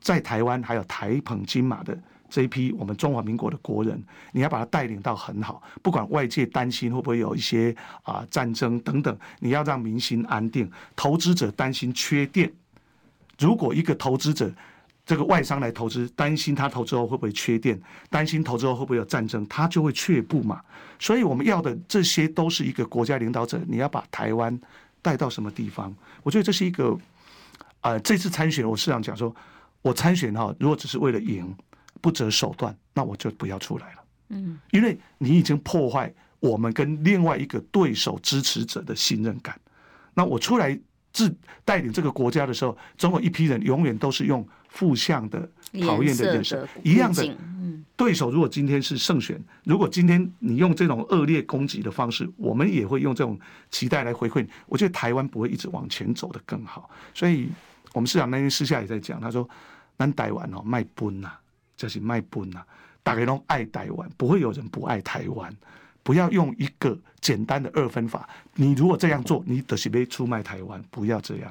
在台湾还有台澎金马的这一批我们中华民国的国人，你要把他带领到很好。不管外界担心会不会有一些啊、战争等等，你要让民心安定。投资者担心缺电，如果一个投资者。这个外商来投资，担心他投资后会不会缺电，担心投资后会不会有战争，他就会却步嘛。所以我们要的这些都是一个国家领导者，你要把台湾带到什么地方？我觉得这是一个，啊、呃，这次参选，我市长讲说，我参选哈，如果只是为了赢，不择手段，那我就不要出来了。嗯，因为你已经破坏我们跟另外一个对手支持者的信任感。那我出来自带领这个国家的时候，总有一批人永远都是用。负向的、讨厌的眼神，一样的对手。如果今天是胜选，如果今天你用这种恶劣攻击的方式，我们也会用这种期待来回馈。我觉得台湾不会一直往前走的更好。所以，我们市长那天私下也在讲，他说：“咱台湾哦，卖奔呐，就是卖奔呐，大家都爱台湾，不会有人不爱台湾。不要用一个简单的二分法。你如果这样做，你得是被出卖台湾。不要这样。”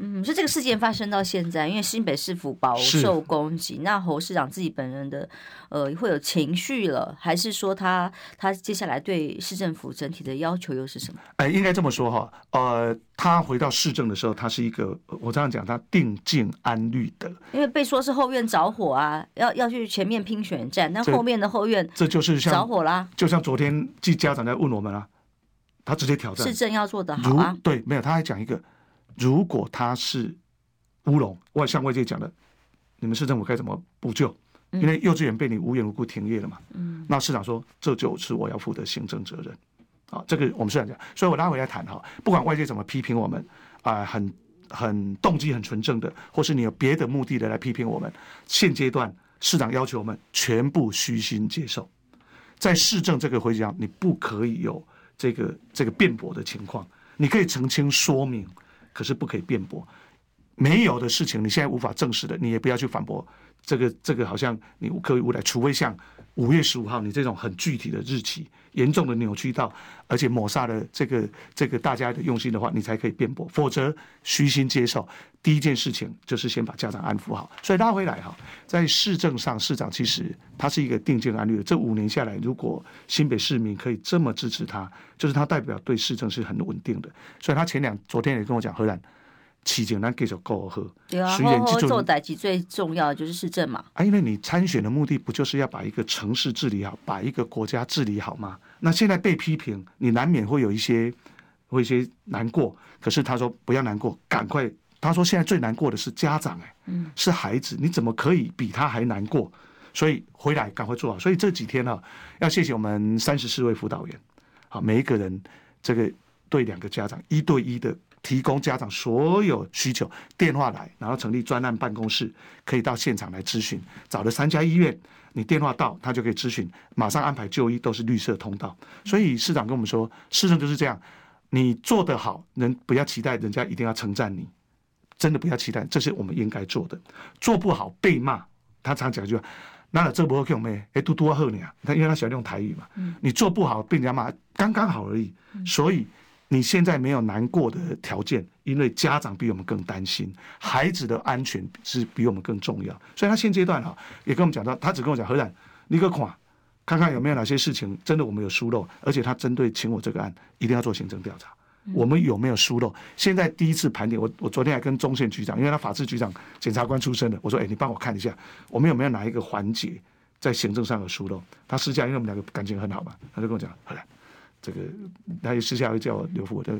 嗯，所以这个事件发生到现在，因为新北市府饱受攻击，那侯市长自己本人的呃会有情绪了，还是说他他接下来对市政府整体的要求又是什么？哎，应该这么说哈，呃，他回到市政的时候，他是一个我这样讲，他定静安虑的，因为被说是后院着火啊，要要去前面拼选战，那后面的后院这就是像着火啦，就像昨天记家长在问我们啊，他直接挑战市政要做的好啊，对，没有，他还讲一个。如果他是乌龙，外向外界讲的，你们市政府该怎么补救？因为幼稚园被你无缘无故停业了嘛。嗯，那市长说，这就是我要负的行政责任。啊，这个我们市长讲，所以我拉回来谈哈，不管外界怎么批评我们，啊，很很动机很纯正的，或是你有别的目的的来批评我们，现阶段市长要求我们全部虚心接受，在市政这个会议上，你不可以有这个这个辩驳的情况，你可以澄清说明。可是不可以辩驳，没有的事情你现在无法证实的，你也不要去反驳。这个这个好像你无可以无来，除非像五月十五号你这种很具体的日期，严重的扭曲到，而且抹杀了这个这个大家的用心的话，你才可以辩驳。否则虚心接受，第一件事情就是先把家长安抚好。所以拉回来哈，在市政上，市长其实他是一个定静安虑的。这五年下来，如果新北市民可以这么支持他，就是他代表对市政是很稳定的。所以他前两昨天也跟我讲，荷兰。期间咱继续过好，对啊，好好做代志最重要的就是市政嘛。啊，因为你参选的目的不就是要把一个城市治理好，把一个国家治理好吗？那现在被批评，你难免会有一些会一些难过。可是他说不要难过，赶快。他说现在最难过的是家长，哎，嗯，是孩子，你怎么可以比他还难过？所以回来赶快做好。所以这几天呢，要谢谢我们三十四位辅导员，好，每一个人这个对两个家长一对一的。提供家长所有需求，电话来，然后成立专案办公室，可以到现场来咨询。找了三家医院，你电话到，他就可以咨询，马上安排就医，都是绿色通道。所以市长跟我们说，市政就是这样，你做得好，人不要期待人家一定要称赞你，真的不要期待，这是我们应该做的。做不好被骂，他常讲一句话，那这不会用咩？哎，嘟嘟好你啊，他因为他喜欢用台语嘛，你做不好被人家骂，刚刚好而已，所以。你现在没有难过的条件，因为家长比我们更担心，孩子的安全是比我们更重要。所以他现阶段哈也跟我们讲到，他只跟我讲，何然你个看，看看有没有哪些事情真的我们有疏漏，而且他针对请我这个案一定要做行政调查，我们有没有疏漏？现在第一次盘点，我我昨天还跟中线局长，因为他法制局长检察官出身的，我说，哎，你帮我看一下，我们有没有哪一个环节在行政上有疏漏？他私下，因为我们两个感情很好嘛，他就跟我讲，好了，这个他也私下会叫我留副，我的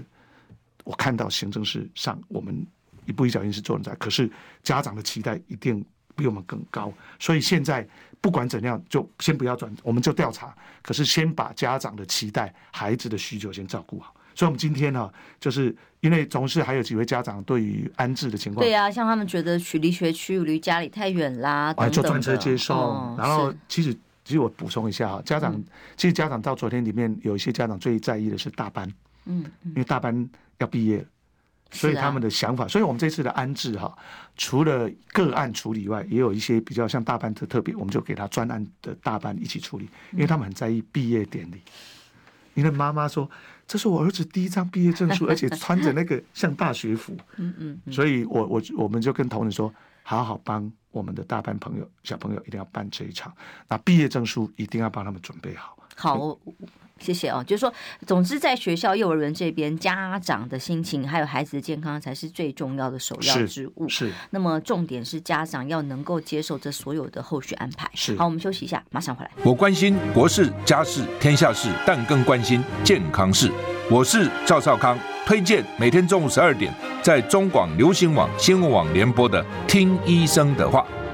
我看到行政事上我们一步一脚印是做人在，可是家长的期待一定比我们更高，所以现在不管怎样，就先不要转，我们就调查。可是先把家长的期待、孩子的需求先照顾好。所以，我们今天呢，就是因为总是还有几位家长对于安置的情况，对呀、啊，像他们觉得距离学区离家里太远啦，等等坐专车接送。哦、然后，其实其实我补充一下哈，家长、嗯、其实家长到昨天里面有一些家长最在意的是大班，嗯，因为大班要毕业。所以他们的想法，所以我们这次的安置哈，除了个案处理以外，也有一些比较像大班的特别，我们就给他专案的大班一起处理，因为他们很在意毕业典礼。你的妈妈说，这是我儿子第一张毕业证书，而且穿着那个像大学服。嗯嗯。所以我我我们就跟同仁说，好好帮我们的大班朋友小朋友一定要办这一场，那毕业证书一定要帮他们准备好。好。谢谢哦，就是说，总之在学校、幼儿园这边，家长的心情还有孩子的健康才是最重要的首要之务。是。是那么重点是家长要能够接受这所有的后续安排。是。好，我们休息一下，马上回来。我关心国事、家事、天下事，但更关心健康事。我是赵少康，推荐每天中午十二点在中广流行网、新闻网联播的《听医生的话》。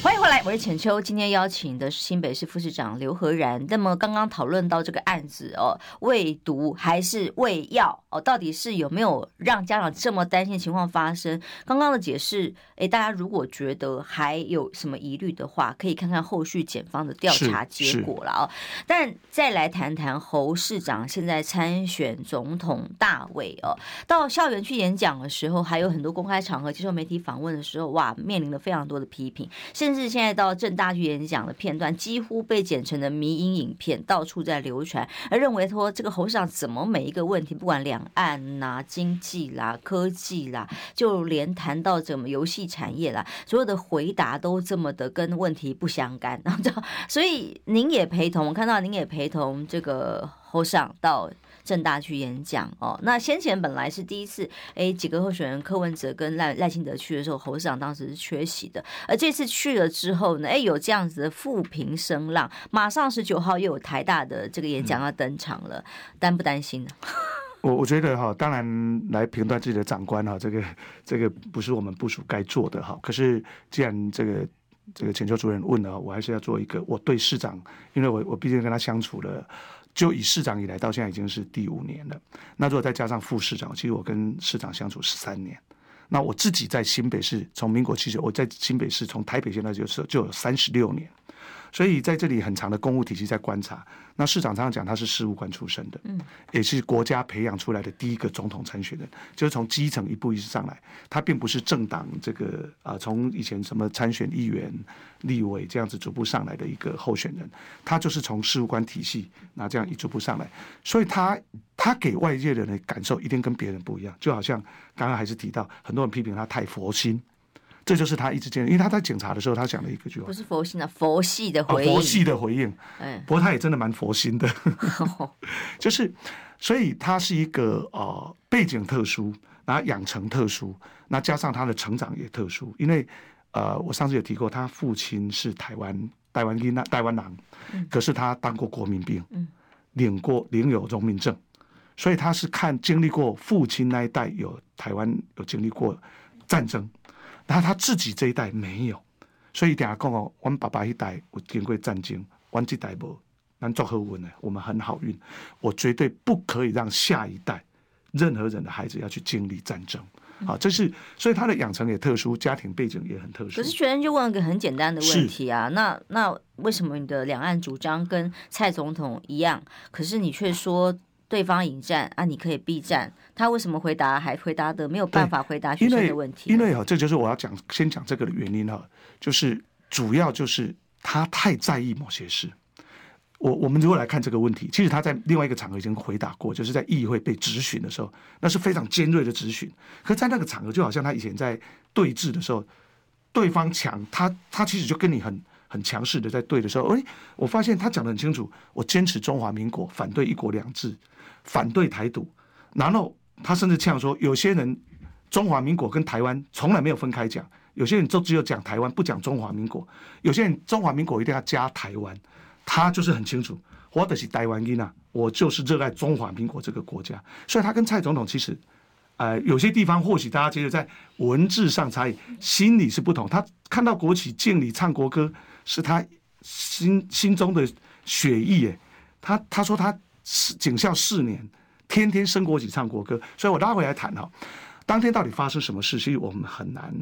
欢迎回来，我是浅秋。今天邀请的是新北市副市长刘和然。那么刚刚讨论到这个案子哦，喂毒还是喂药哦，到底是有没有让家长这么担心的情况发生？刚刚的解释，哎，大家如果觉得还有什么疑虑的话，可以看看后续检方的调查结果了哦。但再来谈谈侯市长现在参选总统大位哦，到校园去演讲的时候，还有很多公开场合接受媒体访问的时候，哇，面临了非常多的批评，甚至现在到政大去演讲的片段，几乎被剪成了迷因影片，到处在流传，而认为说这个侯市长怎么每一个问题，不管两岸呐、啊、经济啦、科技啦，就连谈到怎么游戏产业啦，所有的回答都这么的跟问题不相干。然后，所以您也陪同，我看到您也陪同这个侯市长到。政大去演讲哦，那先前本来是第一次，哎，几个候选人柯文哲跟赖赖清德去的时候，侯市长当时是缺席的，而这次去了之后呢，哎，有这样子的负评声浪，马上十九号又有台大的这个演讲要登场了，担不担心呢？我我觉得哈，当然来评断自己的长官哈，这个这个不是我们部署该做的哈。可是既然这个这个浅秋主任问了，我还是要做一个我对市长，因为我我毕竟跟他相处了。就以市长以来到现在已经是第五年了，那如果再加上副市长，其实我跟市长相处十三年。那我自己在新北市，从民国七十，我在新北市从台北现在就是就有三十六年。所以在这里很长的公务体系在观察，那市长常常讲他是事务官出身的，嗯，也是国家培养出来的第一个总统参选人，就是从基层一步一步上来，他并不是政党这个啊，从以前什么参选议员、立委这样子逐步上来的一个候选人，他就是从事务官体系那这样一逐步上来，所以他他给外界人的感受一定跟别人不一样，就好像刚刚还是提到很多人批评他太佛心。这就是他一直坚持，因为他在检查的时候，他讲了一个句话，不是佛心的、啊、佛系的回应，哦、佛系的回应。哎，不过他也真的蛮佛心的，就是，所以他是一个呃背景特殊，然后养成特殊，那加上他的成长也特殊，因为呃，我上次有提过，他父亲是台湾台湾兵、台湾狼，可是他当过国民兵，领过领有荣民证，所以他是看经历过父亲那一代有台湾有经历过战争。然后他自己这一代没有，所以等下讲哦，我们爸爸一代有经过战争，我这代无，咱做好运呢，我们很好运。我绝对不可以让下一代任何人的孩子要去经历战争。好，这是所以他的养成也特殊，家庭背景也很特殊。可是学生就问了个很简单的问题啊，那那为什么你的两岸主张跟蔡总统一样，可是你却说对方引战啊，你可以避战？他为什么回答还回答的没有办法回答学生的问题？因为哈，这就是我要讲先讲这个的原因哈，就是主要就是他太在意某些事。我我们如果来看这个问题，其实他在另外一个场合已经回答过，就是在议会被质询的时候，那是非常尖锐的质询。可在那个场合，就好像他以前在对峙的时候，对方强，他他其实就跟你很很强势的在对的时候，哎，我发现他讲得很清楚，我坚持中华民国，反对一国两制，反对台独。然后他甚至呛说，有些人中华民国跟台湾从来没有分开讲，有些人就只有讲台湾，不讲中华民国，有些人中华民国一定要加台湾。他就是很清楚，我的是台湾人啊，我就是热爱中华民国这个国家。所以，他跟蔡总统其实，呃，有些地方或许大家觉得在文字上差异，心里是不同。他看到国旗敬礼唱国歌，是他心心中的血意耶。他他说他警校四年，天天升国旗唱国歌。所以我拉回来谈哈，当天到底发生什么事，其实我们很难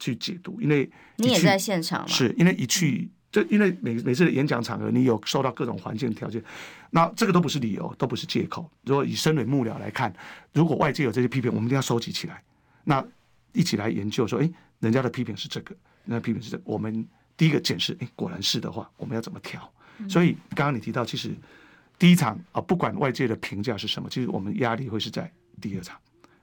去解读，因为你也在现场嘛，是因为一去。就因为每每次的演讲场合，你有受到各种环境条件，那这个都不是理由，都不是借口。如果以身为幕僚来看，如果外界有这些批评，我们一定要收集起来，那一起来研究说，哎，人家的批评是这个，那批评是这个，我们第一个检视，哎，果然是的话，我们要怎么调？所以刚刚你提到，其实第一场啊，不管外界的评价是什么，其实我们压力会是在第二场，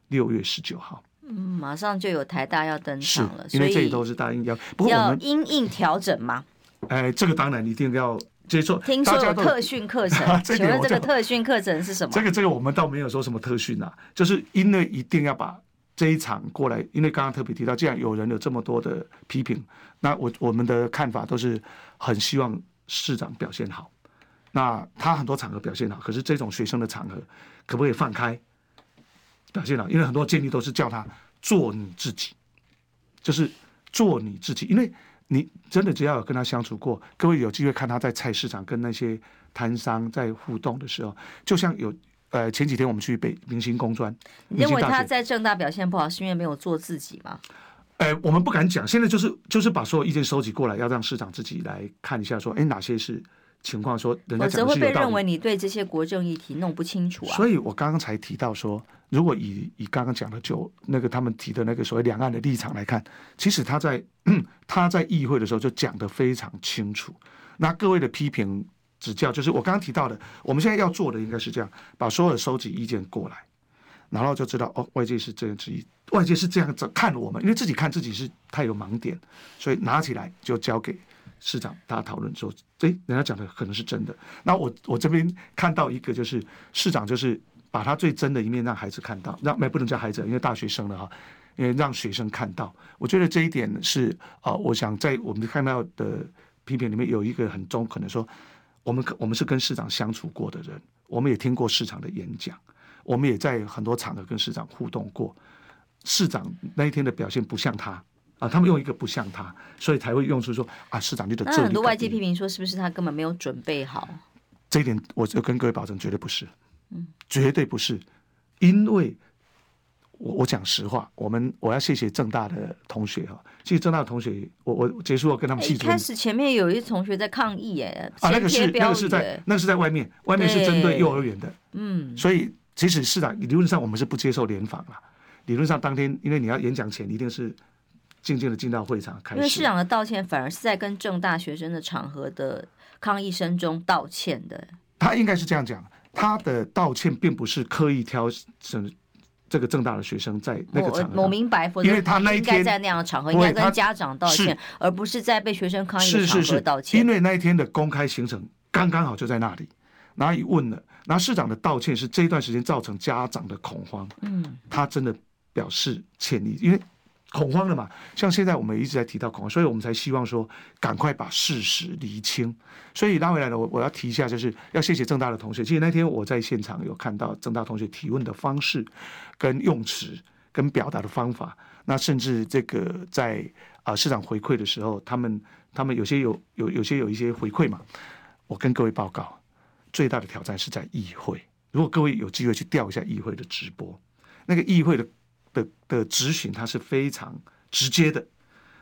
六月十九号。嗯，马上就有台大要登场了，因为这里都是大应要，不过要因应调整嘛。哎，这个当然一定要接受。听说有特训课程，请问这个特训课程是什么？这个这个我们倒没有说什么特训啊，就是因为一定要把这一场过来，因为刚刚特别提到，既然有人有这么多的批评，那我我们的看法都是很希望市长表现好。那他很多场合表现好，可是这种学生的场合可不可以放开表现好？因为很多建议都是叫他做你自己，就是做你自己，因为。你真的只要有跟他相处过，各位有机会看他在菜市场跟那些摊商在互动的时候，就像有呃前几天我们去北明星工专，你认为他在正大表现不好是因为没有做自己吗？呃，我们不敢讲，现在就是就是把所有意见收集过来，要让市长自己来看一下，说哎哪些是情况，说人家讲的是有道理。否则会被认为你对这些国政议题弄不清楚啊。所以我刚刚才提到说，如果以以刚刚讲的就那个他们提的那个所谓两岸的立场来看，其实他在。他在议会的时候就讲的非常清楚。那各位的批评指教，就是我刚刚提到的，我们现在要做的应该是这样：把所有的收集意见过来，然后就知道哦，外界是这样之一，外界是这样子看我们，因为自己看自己是太有盲点，所以拿起来就交给市长大家讨论说，诶，人家讲的可能是真的。那我我这边看到一个就是市长就是把他最真的一面让孩子看到，让没不能叫孩子，因为大学生了哈。因为让学生看到，我觉得这一点是啊，我想在我们看到的批评里面有一个很中肯的说，我们我们是跟市长相处过的人，我们也听过市长的演讲，我们也在很多场合跟市长互动过，市长那一天的表现不像他啊，他们用一个不像他，所以才会用出说啊，市长就得。那很多外界批评说，是不是他根本没有准备好？这一点我就跟各位保证，绝对不是，嗯，绝对不是，因为。我我讲实话，我们我要谢谢正大的同学哈。其实正大的同学，我我结束了跟他们。一开始前面有一同学在抗议哎，啊，那个是那个是在那个是在外面，外面是针对幼儿园的。嗯，所以即使市长理论上我们是不接受联访了。理论上当天，因为你要演讲前，一定是静静的进到会场开始。因为市长的道歉反而是在跟正大学生的场合的抗议声中道歉的。他应该是这样讲，他的道歉并不是刻意挑什。这个正大的学生在那个场合，我明白，因为他那一天在那样的场合应该跟家长道歉，而不是在被学生抗议的场合道歉。因为那一天的公开行程刚刚好就在那里，然后一问了，然后市长的道歉是这一段时间造成家长的恐慌，嗯，他真的表示歉意，因为。恐慌了嘛？像现在我们一直在提到恐慌，所以我们才希望说赶快把事实厘清。所以拉回来了，我我要提一下，就是要谢谢正大的同学。其实那天我在现场有看到正大同学提问的方式、跟用词、跟表达的方法。那甚至这个在啊市长回馈的时候，他们他们有些有有有些有一些回馈嘛。我跟各位报告，最大的挑战是在议会。如果各位有机会去调一下议会的直播，那个议会的。的的质询，它是非常直接的。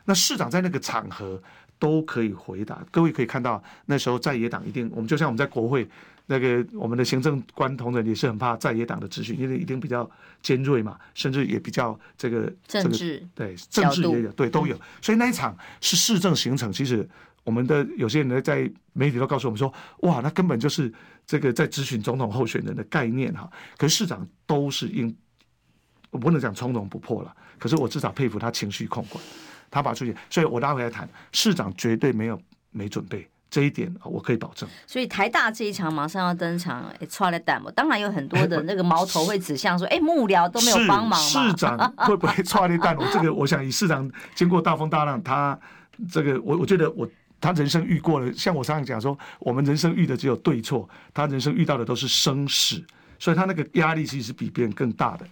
那市长在那个场合都可以回答。各位可以看到，那时候在野党一定，我们就像我们在国会那个我们的行政官同仁也是很怕在野党的质询，因为一定比较尖锐嘛，甚至也比较这个政治、这个、对政治也有对都有。所以那一场是市政行程，其实我们的有些人呢在媒体都告诉我们说，哇，那根本就是这个在咨询总统候选人的概念哈。可是市长都是应，我不能讲从容不迫了，可是我至少佩服他情绪控管。他把出去，所以我拉回来谈，市长绝对没有没准备这一点，我可以保证。所以台大这一场马上要登场，哎，出来蛋，当然有很多的那个矛头会指向说，哎，幕僚都没有帮忙。市长 会不会出来蛋？我这个，我想以市长经过大风大浪，他这个，我我觉得我他人生遇过了，像我上次讲说，我们人生遇的只有对错，他人生遇到的都是生死，所以他那个压力其实是比别人更大的。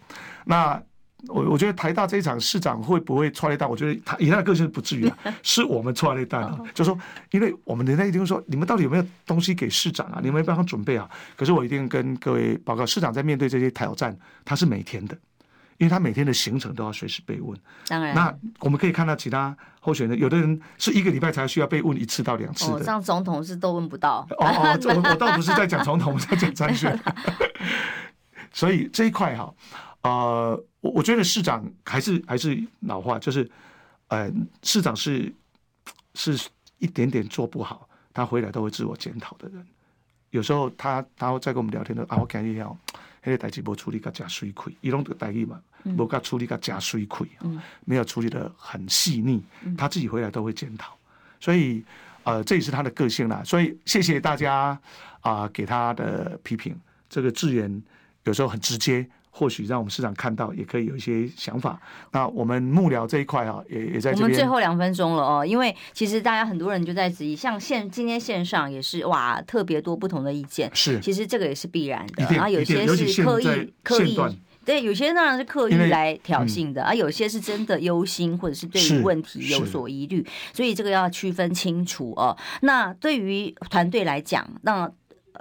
那。我我觉得台大这一场市长会不会踹雷弹？我觉得他以他的个性不至于啊，是我们踹雷弹啊。就说，因为我们人家一定会说，你们到底有没有东西给市长啊？你们有没有办法准备啊？可是我一定跟各位报告，市长在面对这些挑战，他是每天的，因为他每天的行程都要随时被问。当然，那我们可以看到其他候选人，有的人是一个礼拜才需要被问一次到两次的。这样总统是都问不到。哦哦，我我倒不是在讲总统，我在讲参选。所以这一块哈。呃，我我觉得市长还是还是老话，就是，呃，市长是是一点点做不好，他回来都会自我检讨的人。有时候他他会在跟我们聊天的啊，我感觉要那个代志没处理个加水亏，一拢的代志嘛，没个处理个加水亏，没有处理的很细腻，他自己回来都会检讨。所以呃，这也是他的个性啦。所以谢谢大家啊、呃，给他的批评，这个字眼有时候很直接。或许让我们市长看到，也可以有一些想法。那我们幕僚这一块啊，也也在这边。我们最后两分钟了哦，因为其实大家很多人就在质疑，像线今天线上也是哇，特别多不同的意见。是，其实这个也是必然的。然后有些是刻意刻意，对，有些当然是刻意来挑衅的，而有些是真的忧心或者是对于问题有所疑虑，所以这个要区分清楚哦。那对于团队来讲，那。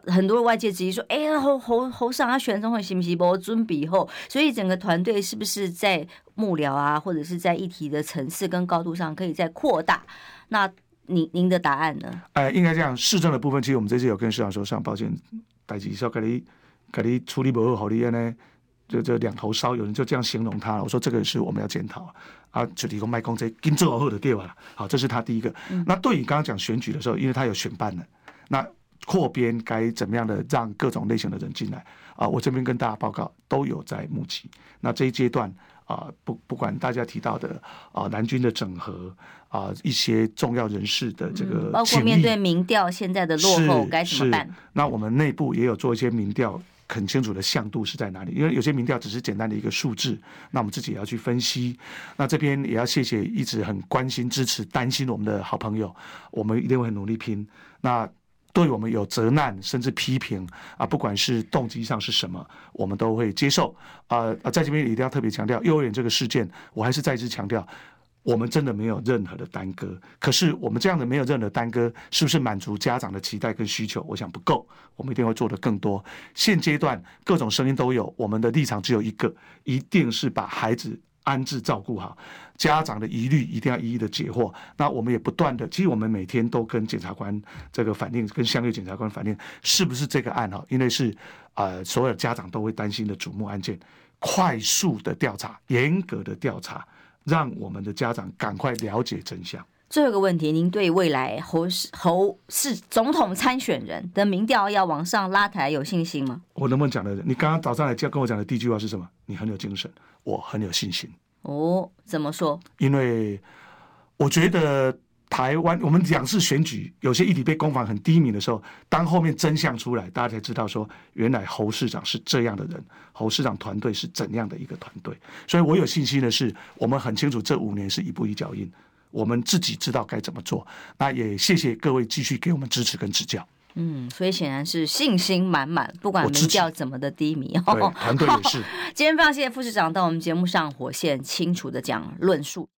很多外界质疑说：“哎呀，侯侯侯尚他选总统行不行？不准备后，所以整个团队是不是在幕僚啊，或者是在议题的层次跟高度上可以再扩大？那您您的答案呢？”呃，应该这样，市政的部分，其实我们这次有跟市长说，上抱歉，代志说给你给你处理不好，好的呢，就就两头烧，有人就这样形容他了。我说这个是我们要检讨啊，就提供卖公这跟做好的对吧？好，这是他第一个。嗯、那对于刚刚讲选举的时候，因为他有选办的，那。扩编该怎么样的让各种类型的人进来啊？我这边跟大家报告都有在募集。那这一阶段啊，不不管大家提到的啊蓝军的整合啊，一些重要人士的这个、嗯，包括面对民调现在的落后该怎么办？那我们内部也有做一些民调，很清楚的向度是在哪里？因为有些民调只是简单的一个数字，那我们自己也要去分析。那这边也要谢谢一直很关心、支持、担心我们的好朋友，我们一定会很努力拼。那。对我们有责难甚至批评啊，不管是动机上是什么，我们都会接受。啊啊，在这边一定要特别强调，幼儿园这个事件，我还是再次强调，我们真的没有任何的耽搁。可是我们这样的没有任何耽搁，是不是满足家长的期待跟需求？我想不够，我们一定会做得更多。现阶段各种声音都有，我们的立场只有一个，一定是把孩子。安置照顾好家长的疑虑，一定要一一的解惑。那我们也不断的，其实我们每天都跟检察官这个反映，跟相对检察官反映，是不是这个案哈？因为是呃，所有家长都会担心的瞩目案件，快速的调查，严格的调查，让我们的家长赶快了解真相。最后一个问题，您对未来侯市侯市总统参选人的民调要往上拉抬有信心吗？我能不能讲的？你刚刚早上来跟我讲的第一句话是什么？你很有精神。我很有信心哦，怎么说？因为我觉得台湾我们两次选举有些议题被攻防很低迷的时候，当后面真相出来，大家才知道说，原来侯市长是这样的人，侯市长团队是怎样的一个团队。所以我有信心的是，我们很清楚这五年是一步一脚印，我们自己知道该怎么做。那也谢谢各位继续给我们支持跟指教。嗯，所以显然是信心满满，不管民调怎么的低迷哦。团队也是。今天非常谢谢副市长到我们节目上火线清楚的讲论述。